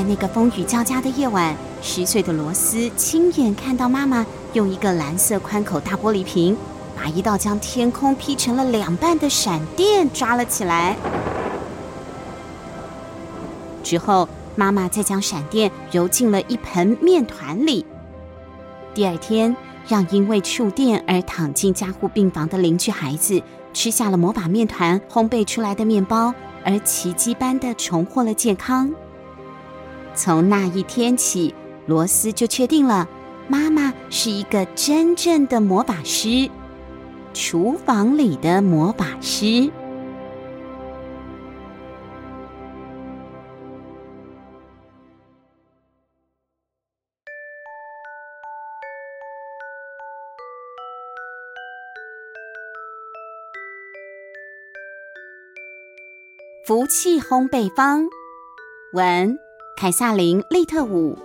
在那个风雨交加的夜晚，十岁的罗斯亲眼看到妈妈用一个蓝色宽口大玻璃瓶，把一道将天空劈成了两半的闪电抓了起来。之后，妈妈再将闪电揉进了一盆面团里。第二天，让因为触电而躺进加护病房的邻居孩子吃下了魔法面团烘焙出来的面包，而奇迹般的重获了健康。从那一天起，罗斯就确定了，妈妈是一个真正的魔法师，厨房里的魔法师。福气烘焙坊，文。凯撒琳·利特伍，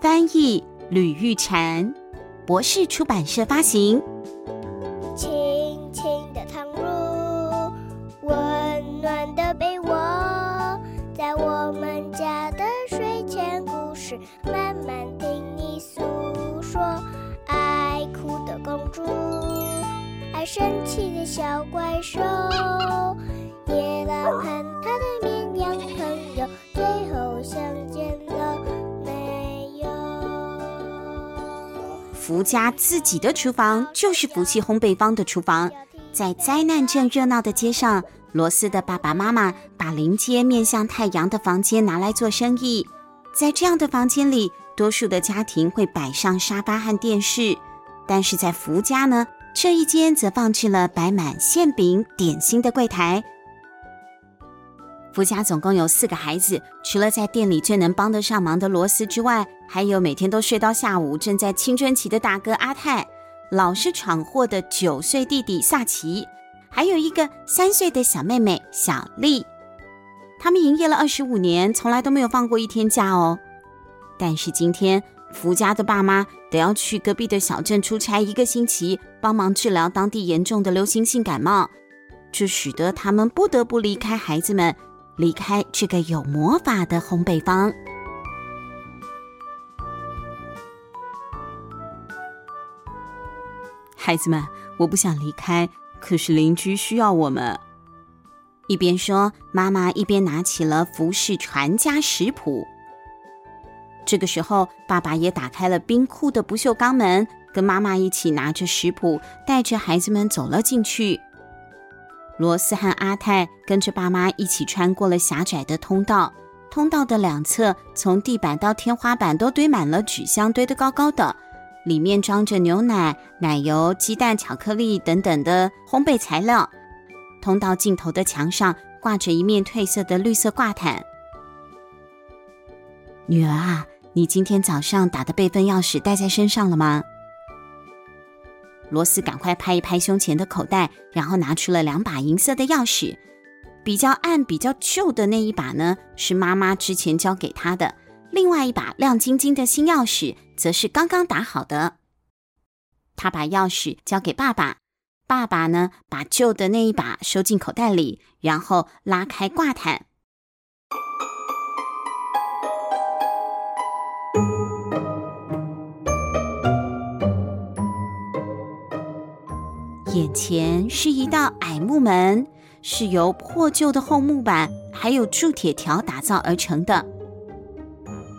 翻译吕玉婵，博士出版社发行。轻轻的躺入温暖的被窝，在我们家的睡前故事，慢慢听你诉说。爱哭的公主，爱生气的小怪兽，野狼福家自己的厨房就是福气烘焙坊的厨房。在灾难镇热闹的街上，罗斯的爸爸妈妈把临街面向太阳的房间拿来做生意。在这样的房间里，多数的家庭会摆上沙发和电视，但是在福家呢，这一间则放置了摆满馅饼、点心的柜台。福家总共有四个孩子，除了在店里最能帮得上忙的罗斯之外，还有每天都睡到下午、正在青春期的大哥阿泰，老是闯祸的九岁弟弟萨奇，还有一个三岁的小妹妹小丽。他们营业了二十五年，从来都没有放过一天假哦。但是今天，福家的爸妈得要去隔壁的小镇出差一个星期，帮忙治疗当地严重的流行性感冒，这使得他们不得不离开孩子们。离开这个有魔法的烘焙坊，孩子们，我不想离开，可是邻居需要我们。一边说，妈妈一边拿起了服饰传家食谱。这个时候，爸爸也打开了冰库的不锈钢门，跟妈妈一起拿着食谱，带着孩子们走了进去。罗斯和阿泰跟着爸妈一起穿过了狭窄的通道，通道的两侧从地板到天花板都堆满了纸箱，堆得高高的，里面装着牛奶、奶油、鸡蛋、巧克力等等的烘焙材料。通道尽头的墙上挂着一面褪色的绿色挂毯。女儿啊，你今天早上打的备份钥匙带在身上了吗？罗斯赶快拍一拍胸前的口袋，然后拿出了两把银色的钥匙。比较暗、比较旧的那一把呢，是妈妈之前交给他的；另外一把亮晶晶的新钥匙，则是刚刚打好的。他把钥匙交给爸爸，爸爸呢，把旧的那一把收进口袋里，然后拉开挂毯。眼前是一道矮木门，是由破旧的厚木板还有铸铁条打造而成的。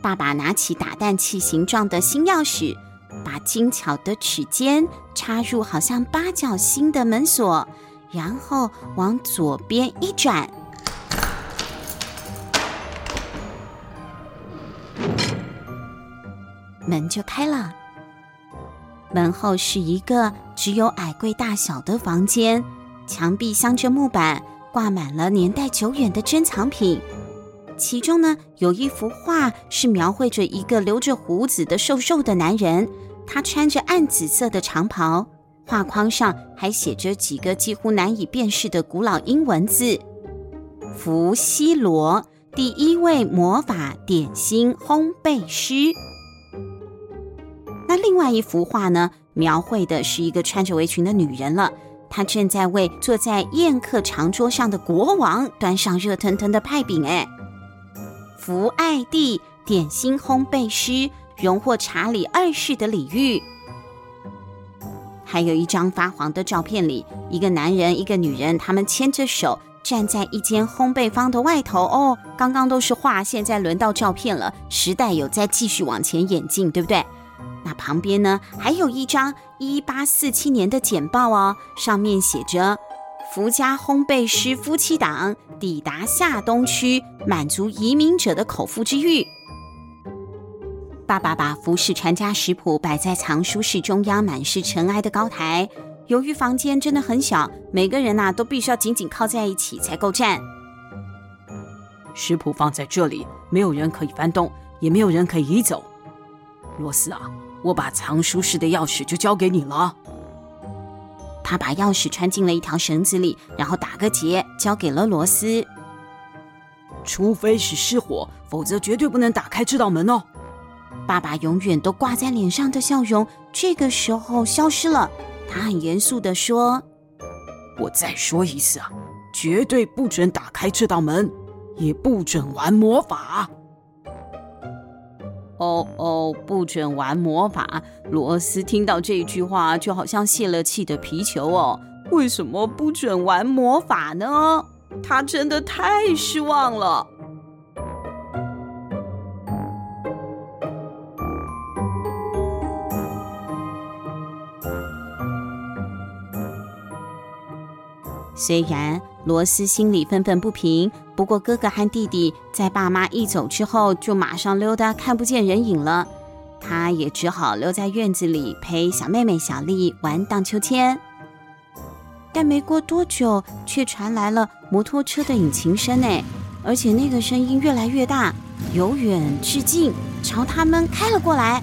爸爸拿起打蛋器形状的新钥匙，把精巧的齿尖插入好像八角星的门锁，然后往左边一转，门就开了。门后是一个只有矮柜大小的房间，墙壁镶着木板，挂满了年代久远的珍藏品。其中呢，有一幅画是描绘着一个留着胡子的瘦瘦的男人，他穿着暗紫色的长袍，画框上还写着几个几乎难以辨识的古老英文字：“福希罗，第一位魔法点心烘焙师。”那另外一幅画呢，描绘的是一个穿着围裙的女人了，她正在为坐在宴客长桌上的国王端上热腾腾的派饼。哎，福爱蒂，点心烘焙师，荣获查理二世的礼遇。还有一张发黄的照片里，一个男人，一个女人，他们牵着手站在一间烘焙坊的外头。哦，刚刚都是画，现在轮到照片了。时代有在继续往前演进，对不对？那旁边呢，还有一张一八四七年的简报哦，上面写着“福家烘焙师夫妻档抵达下东区，满足移民者的口腹之欲”。爸爸把服饰传家食谱摆在藏书室中央满是尘埃的高台。由于房间真的很小，每个人呐、都必须要紧紧靠在一起才够站。食谱放在这里，没有人可以翻动，也没有人可以移走。罗斯啊。我把藏书室的钥匙就交给你了。他把钥匙穿进了一条绳子里，然后打个结，交给了罗斯。除非是失火，否则绝对不能打开这道门哦。爸爸永远都挂在脸上的笑容，这个时候消失了。他很严肃地说：“我再说一次啊，绝对不准打开这道门，也不准玩魔法。”哦哦，不准玩魔法！罗斯听到这句话，就好像泄了气的皮球哦。为什么不准玩魔法呢？他真的太失望了。虽然罗斯心里愤愤不平，不过哥哥和弟弟在爸妈一走之后就马上溜达，看不见人影了。他也只好留在院子里陪小妹妹小丽玩荡秋千。但没过多久，却传来了摩托车的引擎声诶，而且那个声音越来越大，由远至近，朝他们开了过来。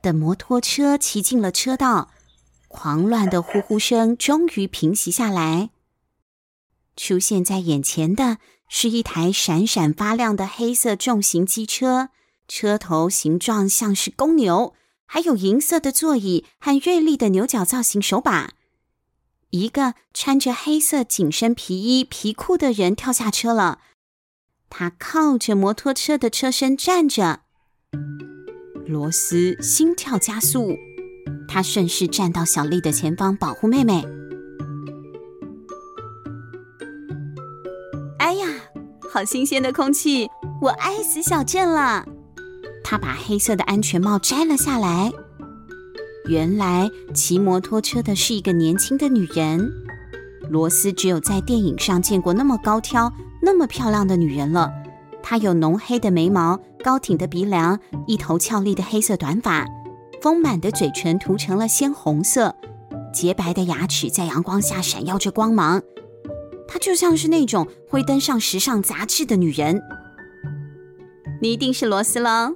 等摩托车骑进了车道，狂乱的呼呼声终于平息下来。出现在眼前的是一台闪闪发亮的黑色重型机车，车头形状像是公牛，还有银色的座椅和锐利的牛角造型手把。一个穿着黑色紧身皮衣皮裤的人跳下车了，他靠着摩托车的车身站着。罗斯心跳加速，他顺势站到小丽的前方，保护妹妹。哎呀，好新鲜的空气！我爱死小镇了。他把黑色的安全帽摘了下来。原来骑摩托车的是一个年轻的女人。罗斯只有在电影上见过那么高挑、那么漂亮的女人了。她有浓黑的眉毛。高挺的鼻梁，一头俏丽的黑色短发，丰满的嘴唇涂成了鲜红色，洁白的牙齿在阳光下闪耀着光芒。她就像是那种会登上时尚杂志的女人。你一定是罗斯了，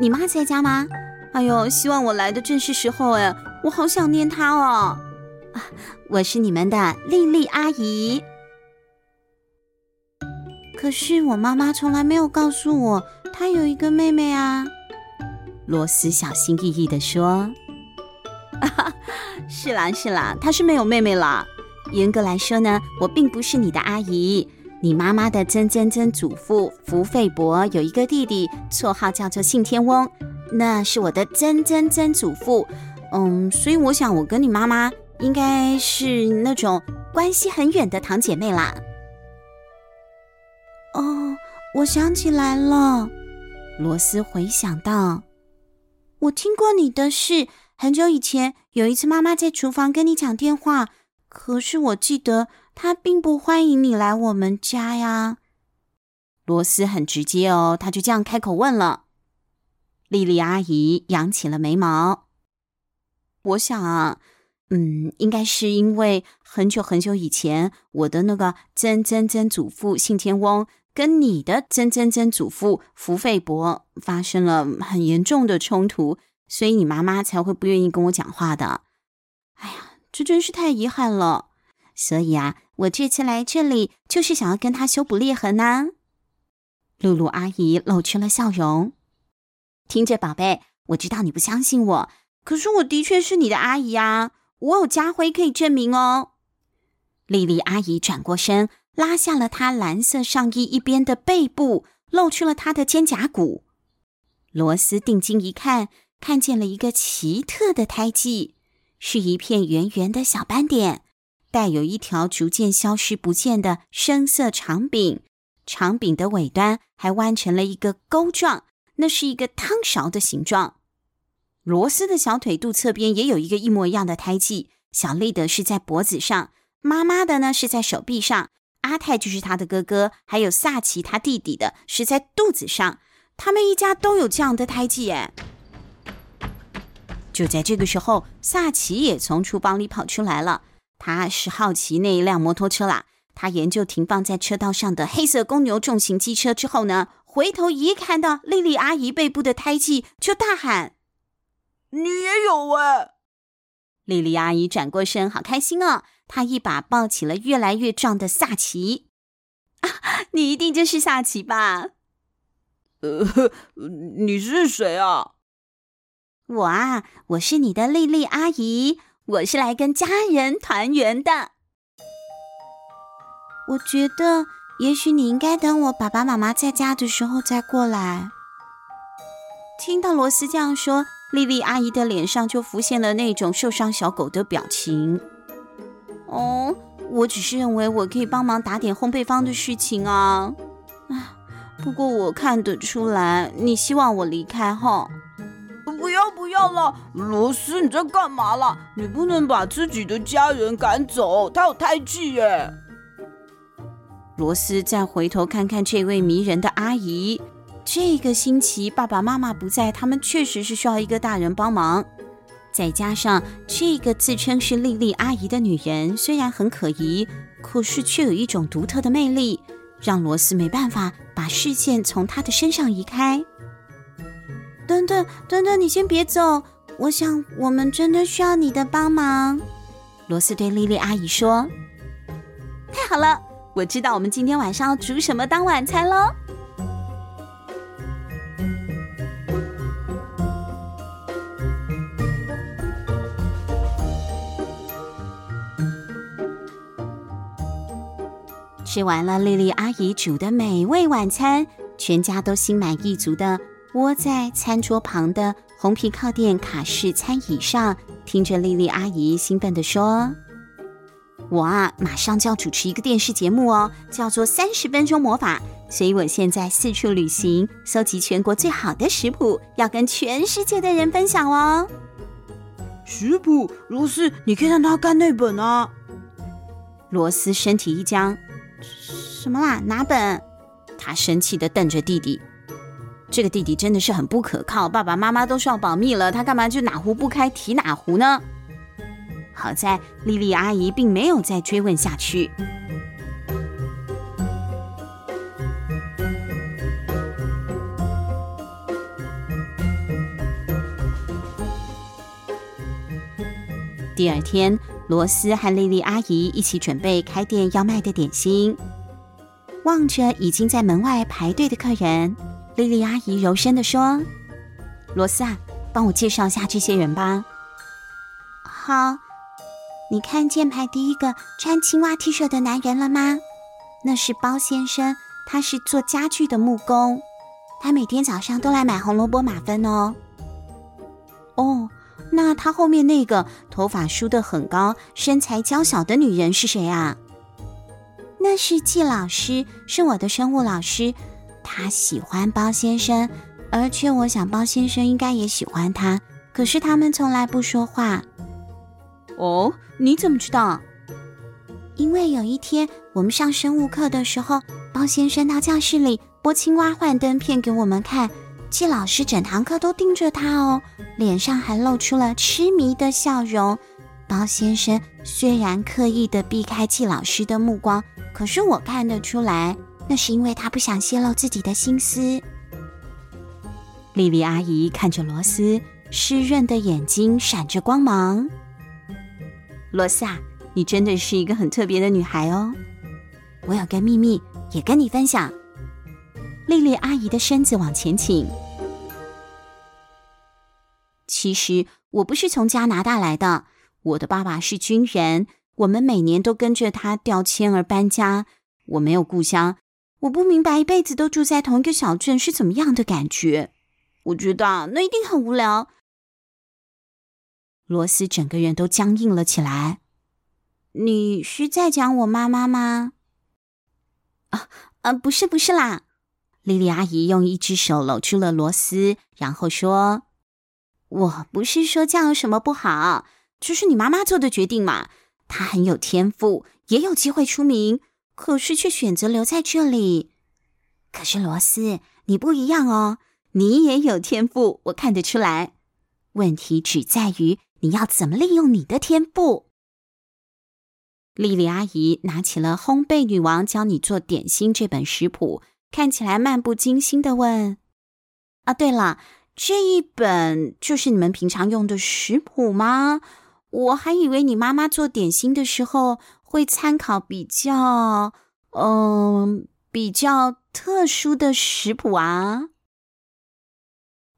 你妈在家吗？哎呦，希望我来的正是时候哎，我好想念她哦。啊，我是你们的莉莉阿姨。可是我妈妈从来没有告诉我。她有一个妹妹啊，罗斯小心翼翼地说：“是 啦是啦，她是没有妹妹啦。严格来说呢，我并不是你的阿姨。你妈妈的曾曾曾祖父福费伯有一个弟弟，绰号叫做信天翁，那是我的曾曾曾祖父。嗯，所以我想我跟你妈妈应该是那种关系很远的堂姐妹啦。哦，我想起来了。”罗斯回想到，我听过你的事。很久以前，有一次妈妈在厨房跟你讲电话，可是我记得她并不欢迎你来我们家呀。罗斯很直接哦，他就这样开口问了。莉莉阿姨扬起了眉毛。我想啊，嗯，应该是因为很久很久以前，我的那个曾曾曾祖父信天翁。跟你的曾曾曾祖父福费伯发生了很严重的冲突，所以你妈妈才会不愿意跟我讲话的。哎呀，这真是太遗憾了。所以啊，我这次来这里就是想要跟他修补裂痕呐。露露阿姨露出了笑容。听着，宝贝，我知道你不相信我，可是我的确是你的阿姨啊。我有家徽可以证明哦。莉莉阿姨转过身，拉下了他蓝色上衣一边的背部，露出了他的肩胛骨。罗斯定睛一看，看见了一个奇特的胎记，是一片圆圆的小斑点，带有一条逐渐消失不见的深色长柄，长柄的尾端还弯成了一个钩状，那是一个汤勺的形状。罗斯的小腿肚侧边也有一个一模一样的胎记，小丽的是在脖子上。妈妈的呢是在手臂上，阿泰就是他的哥哥，还有萨奇他弟弟的是在肚子上，他们一家都有这样的胎记耶。就在这个时候，萨奇也从厨房里跑出来了，他是好奇那一辆摩托车啦。他研究停放在车道上的黑色公牛重型机车之后呢，回头一看到莉莉阿姨背部的胎记，就大喊：“你也有哎！”莉莉阿姨转过身，好开心哦。她一把抱起了越来越壮的萨奇，啊，你一定就是萨奇吧？呃，你是谁啊？我啊，我是你的莉莉阿姨，我是来跟家人团圆的。我觉得，也许你应该等我爸爸妈妈在家的时候再过来。听到罗斯这样说，莉莉阿姨的脸上就浮现了那种受伤小狗的表情。哦，我只是认为我可以帮忙打点烘焙坊的事情啊。啊，不过我看得出来，你希望我离开哈？不要不要了，罗斯，你在干嘛啦？你不能把自己的家人赶走，他有胎记耶。罗斯再回头看看这位迷人的阿姨，这个星期爸爸妈妈不在，他们确实是需要一个大人帮忙。再加上这个自称是莉莉阿姨的女人，虽然很可疑，可是却有一种独特的魅力，让罗斯没办法把视线从她的身上移开。等等，等等，你先别走，我想我们真的需要你的帮忙。罗斯对莉莉阿姨说：“太好了，我知道我们今天晚上要煮什么当晚餐喽。”吃完了莉莉阿姨煮的美味晚餐，全家都心满意足的窝在餐桌旁的红皮靠垫卡式餐椅上，听着莉莉阿姨兴奋地说：“我啊，马上就要主持一个电视节目哦，叫做《三十分钟魔法》，所以我现在四处旅行，搜集全国最好的食谱，要跟全世界的人分享哦。”食谱，罗斯，你可以让他看那本啊。罗斯身体一僵。什么啦？哪本？他生气地瞪着弟弟。这个弟弟真的是很不可靠，爸爸妈妈都说要保密了，他干嘛就哪壶不开提哪壶呢？好在莉莉阿姨并没有再追问下去。第二天。罗斯和莉莉阿姨一起准备开店要卖的点心，望着已经在门外排队的客人，莉莉阿姨柔声地说：“罗斯啊，帮我介绍一下这些人吧。”“好，你看见排第一个穿青蛙 T 恤的男人了吗？那是包先生，他是做家具的木工，他每天早上都来买红萝卜马芬哦。”“哦。”那他后面那个头发梳得很高、身材娇小的女人是谁啊？那是季老师，是我的生物老师。他喜欢包先生，而且我想包先生应该也喜欢他。可是他们从来不说话。哦，你怎么知道？因为有一天我们上生物课的时候，包先生到教室里播青蛙幻灯片给我们看。季老师整堂课都盯着他哦，脸上还露出了痴迷的笑容。包先生虽然刻意的避开季老师的目光，可是我看得出来，那是因为他不想泄露自己的心思。莉莉阿姨看着罗斯，湿润的眼睛闪着光芒。罗斯啊，你真的是一个很特别的女孩哦。我有个秘密，也跟你分享。莉莉阿姨的身子往前倾。其实我不是从加拿大来的，我的爸爸是军人，我们每年都跟着他调迁而搬家。我没有故乡，我不明白一辈子都住在同一个小镇是怎么样的感觉。我觉得那一定很无聊。罗斯整个人都僵硬了起来。你是在讲我妈妈吗？啊，呃，不是，不是啦。莉莉阿姨用一只手搂住了罗斯，然后说：“我不是说叫什么不好，这是你妈妈做的决定嘛。她很有天赋，也有机会出名，可是却选择留在这里。可是罗斯，你不一样哦，你也有天赋，我看得出来。问题只在于你要怎么利用你的天赋。”莉莉阿姨拿起了《烘焙女王教你做点心》这本食谱。看起来漫不经心的问：“啊，对了，这一本就是你们平常用的食谱吗？我还以为你妈妈做点心的时候会参考比较……嗯，比较特殊的食谱啊。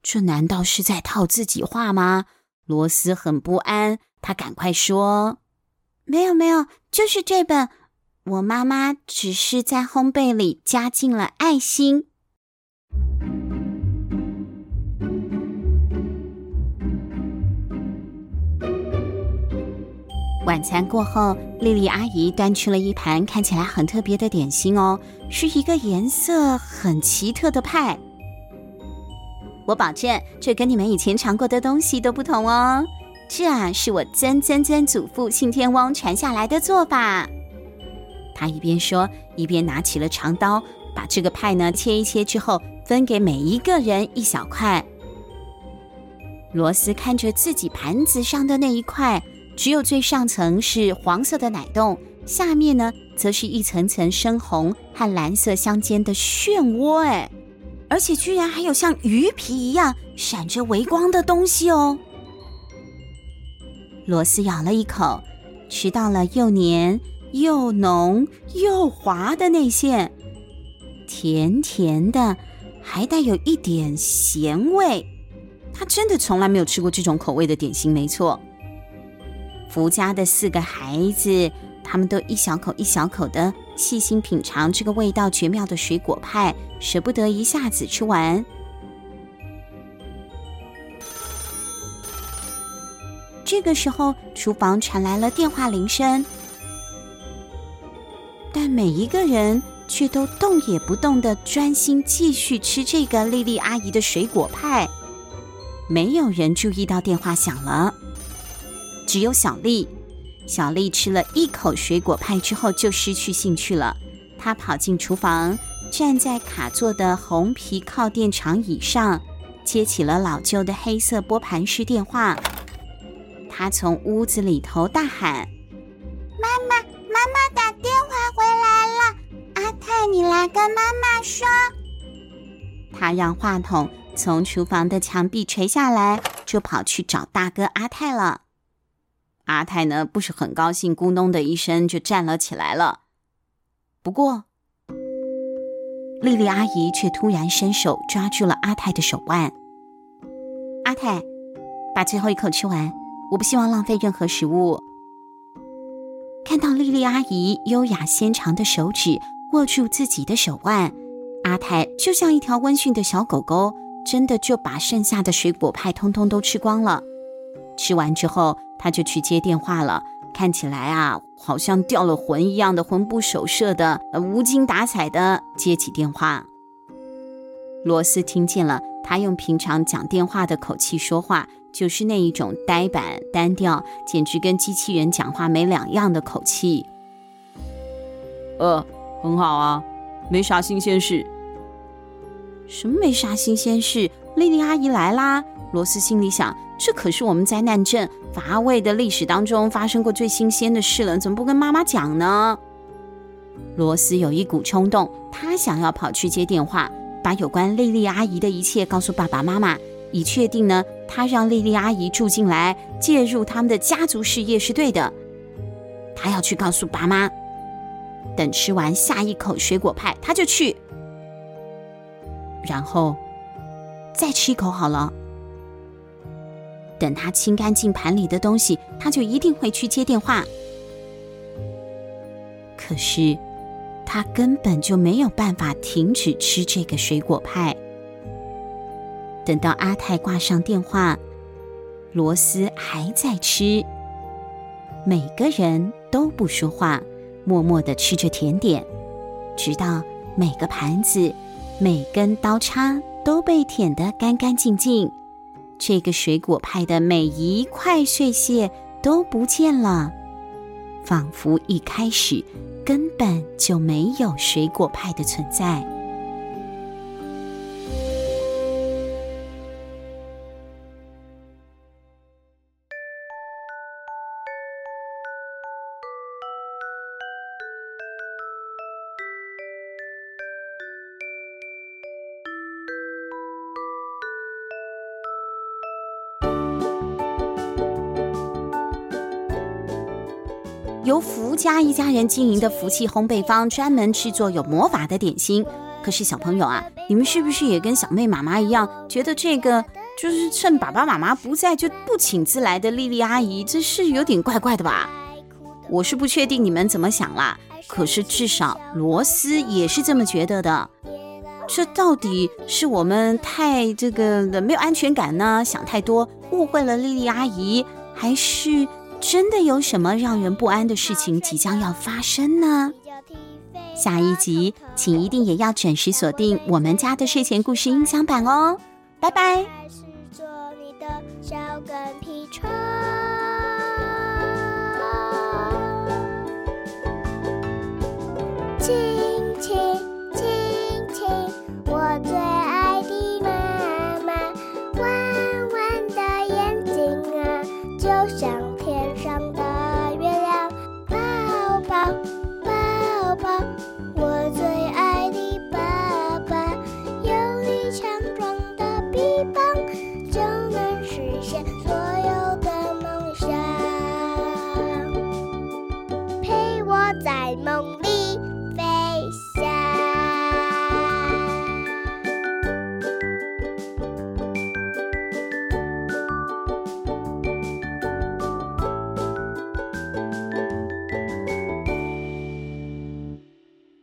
这难道是在套自己话吗？”罗斯很不安，他赶快说：“没有，没有，就是这本。”我妈妈只是在烘焙里加进了爱心。晚餐过后，莉莉阿姨端出了一盘看起来很特别的点心哦，是一个颜色很奇特的派。我保证，这跟你们以前尝过的东西都不同哦。这啊，是我曾曾曾祖父信天翁传下来的做法。他一边说，一边拿起了长刀，把这个派呢切一切之后，分给每一个人一小块。罗斯看着自己盘子上的那一块，只有最上层是黄色的奶冻，下面呢则是一层层深红和蓝色相间的漩涡，哎，而且居然还有像鱼皮一样闪着微光的东西哦。罗斯咬了一口，吃到了又黏。又浓又滑的内馅，甜甜的，还带有一点咸味。他真的从来没有吃过这种口味的点心，没错。福家的四个孩子，他们都一小口一小口的细心品尝这个味道绝妙的水果派，舍不得一下子吃完。这个时候，厨房传来了电话铃声。但每一个人却都动也不动的专心继续吃这个莉莉阿姨的水果派，没有人注意到电话响了。只有小丽，小丽吃了一口水果派之后就失去兴趣了。她跑进厨房，站在卡座的红皮靠垫长椅上，接起了老旧的黑色拨盘式电话。她从屋子里头大喊：“妈妈！”妈妈打电话回来了，阿泰，你来跟妈妈说。他让话筒从厨房的墙壁垂下来，就跑去找大哥阿泰了。阿泰呢，不是很高兴，咕咚的一声就站了起来了。不过，莉莉阿姨却突然伸手抓住了阿泰的手腕。阿泰，把最后一口吃完，我不希望浪费任何食物。看到莉莉阿姨优雅纤长的手指握住自己的手腕，阿泰就像一条温驯的小狗狗，真的就把剩下的水果派通通都吃光了。吃完之后，他就去接电话了。看起来啊，好像掉了魂一样的魂不守舍的，无精打采的接起电话。罗斯听见了，他用平常讲电话的口气说话。就是那一种呆板单调，简直跟机器人讲话没两样的口气。呃，很好啊，没啥新鲜事。什么没啥新鲜事？莉莉阿姨来啦！罗斯心里想，这可是我们灾难镇乏味的历史当中发生过最新鲜的事了，怎么不跟妈妈讲呢？罗斯有一股冲动，他想要跑去接电话，把有关莉莉阿姨的一切告诉爸爸妈妈。以确定呢，他让莉莉阿姨住进来，介入他们的家族事业是对的。他要去告诉爸妈，等吃完下一口水果派，他就去，然后再吃一口好了。等他清干净盘里的东西，他就一定会去接电话。可是他根本就没有办法停止吃这个水果派。等到阿泰挂上电话，罗斯还在吃。每个人都不说话，默默地吃着甜点，直到每个盘子、每根刀叉都被舔得干干净净。这个水果派的每一块碎屑都不见了，仿佛一开始根本就没有水果派的存在。家一家人经营的福气烘焙坊，专门制作有魔法的点心。可是小朋友啊，你们是不是也跟小妹妈妈一样，觉得这个就是趁爸爸妈妈不在就不请自来的莉莉阿姨，这是有点怪怪的吧？我是不确定你们怎么想啦，可是至少罗斯也是这么觉得的。这到底是我们太这个没有安全感呢？想太多，误会了莉莉阿姨，还是？真的有什么让人不安的事情即将要发生呢？下一集，请一定也要准时锁定我们家的睡前故事音响版哦！拜拜。在梦里。